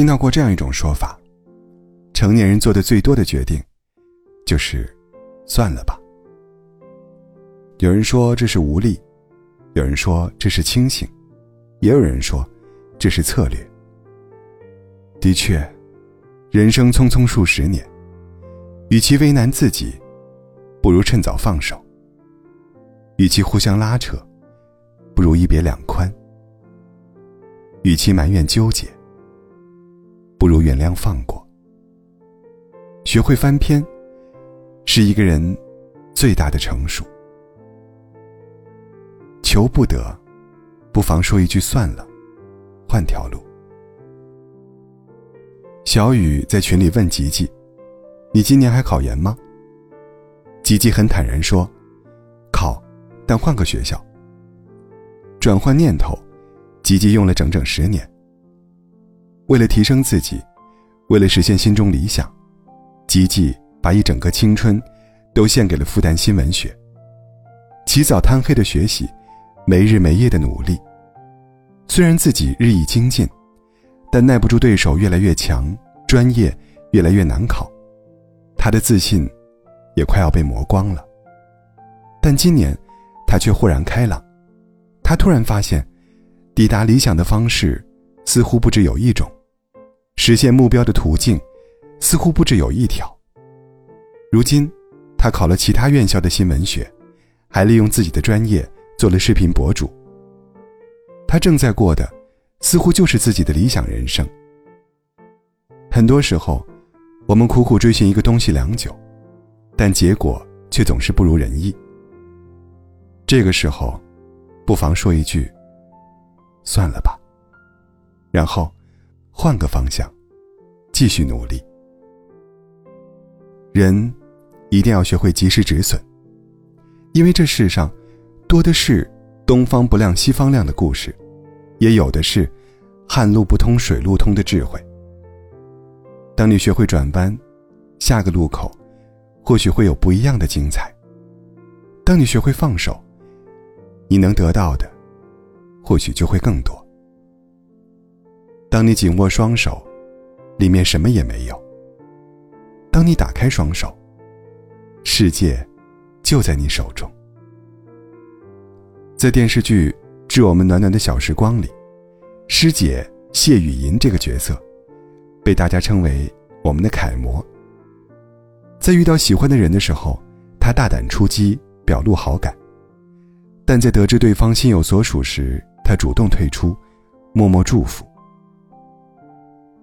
听到过这样一种说法：成年人做的最多的决定，就是算了吧。有人说这是无力，有人说这是清醒，也有人说这是策略。的确，人生匆匆数十年，与其为难自己，不如趁早放手；与其互相拉扯，不如一别两宽；与其埋怨纠结，不如原谅放过。学会翻篇，是一个人最大的成熟。求不得，不妨说一句算了，换条路。小雨在群里问吉吉：“你今年还考研吗？”吉吉很坦然说：“考，但换个学校。”转换念头，吉吉用了整整十年。为了提升自己，为了实现心中理想，吉吉把一整个青春都献给了复旦新闻学。起早贪黑的学习。没日没夜的努力，虽然自己日益精进，但耐不住对手越来越强，专业越来越难考，他的自信也快要被磨光了。但今年，他却豁然开朗，他突然发现，抵达理想的方式似乎不只有一种，实现目标的途径似乎不只有一条。如今，他考了其他院校的新闻学，还利用自己的专业。做了视频博主，他正在过的，似乎就是自己的理想人生。很多时候，我们苦苦追寻一个东西良久，但结果却总是不如人意。这个时候，不妨说一句：“算了吧。”然后，换个方向，继续努力。人一定要学会及时止损，因为这世上。多的是东方不亮西方亮的故事，也有的是旱路不通水路通的智慧。当你学会转弯，下个路口或许会有不一样的精彩。当你学会放手，你能得到的或许就会更多。当你紧握双手，里面什么也没有；当你打开双手，世界就在你手中。在电视剧《致我们暖暖的小时光》里，师姐谢雨吟这个角色，被大家称为我们的楷模。在遇到喜欢的人的时候，她大胆出击，表露好感；但在得知对方心有所属时，她主动退出，默默祝福。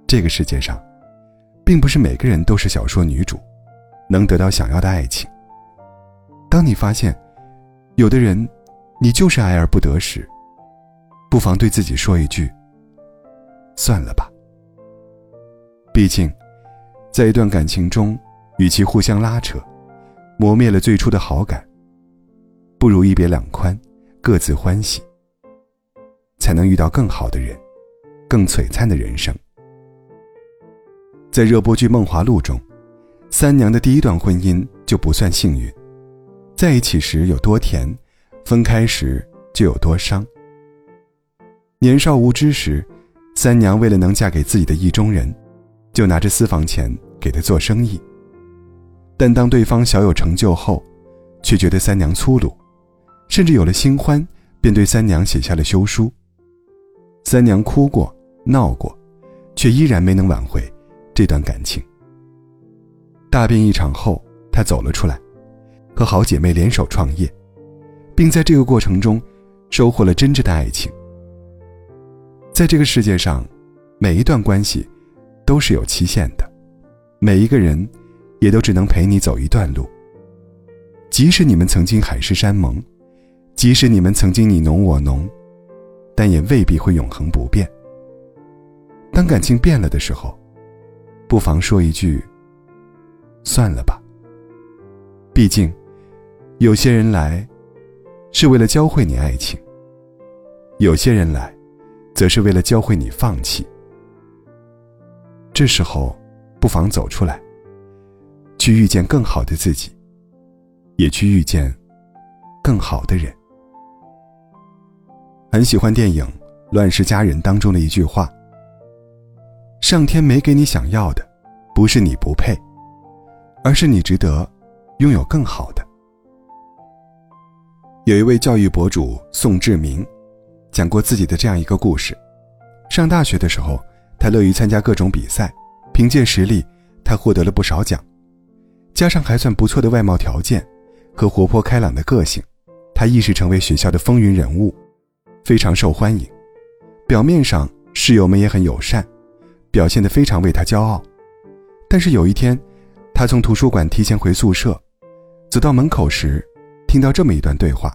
这个世界上，并不是每个人都是小说女主，能得到想要的爱情。当你发现，有的人。你就是爱而不得时，不妨对自己说一句：“算了吧。”毕竟，在一段感情中，与其互相拉扯，磨灭了最初的好感，不如一别两宽，各自欢喜，才能遇到更好的人，更璀璨的人生。在热播剧《梦华录》中，三娘的第一段婚姻就不算幸运，在一起时有多甜。分开时就有多伤。年少无知时，三娘为了能嫁给自己的意中人，就拿着私房钱给他做生意。但当对方小有成就后，却觉得三娘粗鲁，甚至有了新欢，便对三娘写下了休书。三娘哭过闹过，却依然没能挽回这段感情。大病一场后，她走了出来，和好姐妹联手创业。并在这个过程中，收获了真挚的爱情。在这个世界上，每一段关系都是有期限的，每一个人也都只能陪你走一段路。即使你们曾经海誓山盟，即使你们曾经你侬我侬，但也未必会永恒不变。当感情变了的时候，不妨说一句：“算了吧。”毕竟，有些人来。是为了教会你爱情。有些人来，则是为了教会你放弃。这时候，不妨走出来，去遇见更好的自己，也去遇见更好的人。很喜欢电影《乱世佳人》当中的一句话：“上天没给你想要的，不是你不配，而是你值得拥有更好的。有一位教育博主宋志明，讲过自己的这样一个故事：上大学的时候，他乐于参加各种比赛，凭借实力，他获得了不少奖，加上还算不错的外貌条件和活泼开朗的个性，他一时成为学校的风云人物，非常受欢迎。表面上室友们也很友善。表现得非常为他骄傲，但是有一天，他从图书馆提前回宿舍，走到门口时，听到这么一段对话。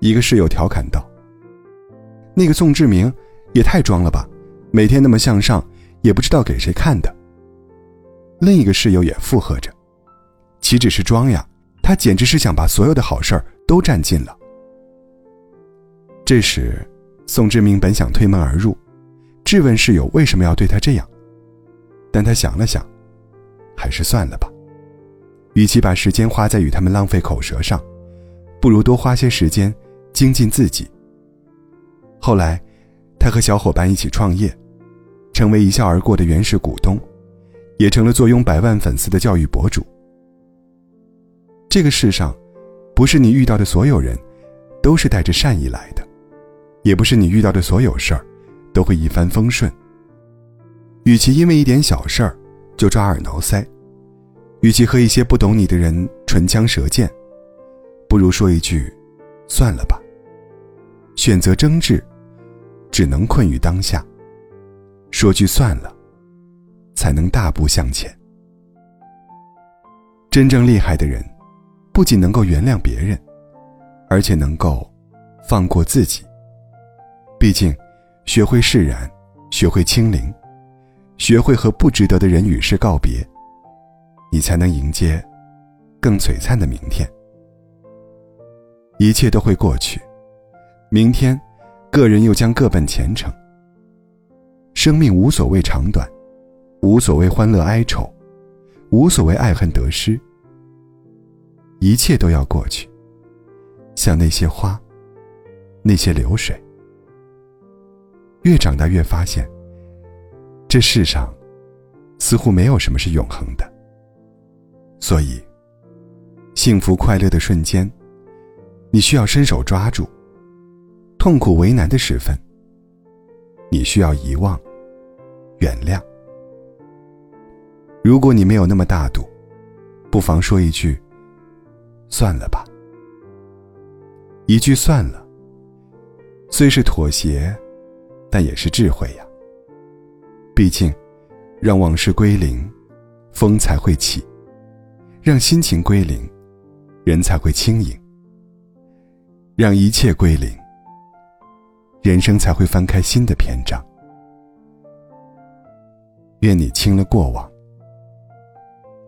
一个室友调侃道：“那个宋志明，也太装了吧，每天那么向上，也不知道给谁看的。”另一个室友也附和着：“岂止是装呀，他简直是想把所有的好事儿都占尽了。”这时，宋志明本想推门而入。质问室友为什么要对他这样，但他想了想，还是算了吧。与其把时间花在与他们浪费口舌上，不如多花些时间精进自己。后来，他和小伙伴一起创业，成为一笑而过的原始股东，也成了坐拥百万粉丝的教育博主。这个世上，不是你遇到的所有人，都是带着善意来的，也不是你遇到的所有事儿。都会一帆风顺。与其因为一点小事儿就抓耳挠腮，与其和一些不懂你的人唇枪舌剑，不如说一句“算了吧”。选择争执，只能困于当下。说句“算了”，才能大步向前。真正厉害的人，不仅能够原谅别人，而且能够放过自己。毕竟。学会释然，学会清零，学会和不值得的人与事告别，你才能迎接更璀璨的明天。一切都会过去，明天，个人又将各奔前程。生命无所谓长短，无所谓欢乐哀愁，无所谓爱恨得失，一切都要过去，像那些花，那些流水。越长大越发现，这世上似乎没有什么是永恒的。所以，幸福快乐的瞬间，你需要伸手抓住；痛苦为难的时分，你需要遗忘、原谅。如果你没有那么大度，不妨说一句：“算了吧。”一句“算了”，虽是妥协。但也是智慧呀。毕竟，让往事归零，风才会起；让心情归零，人才会轻盈；让一切归零，人生才会翻开新的篇章。愿你清了过往，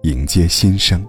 迎接新生。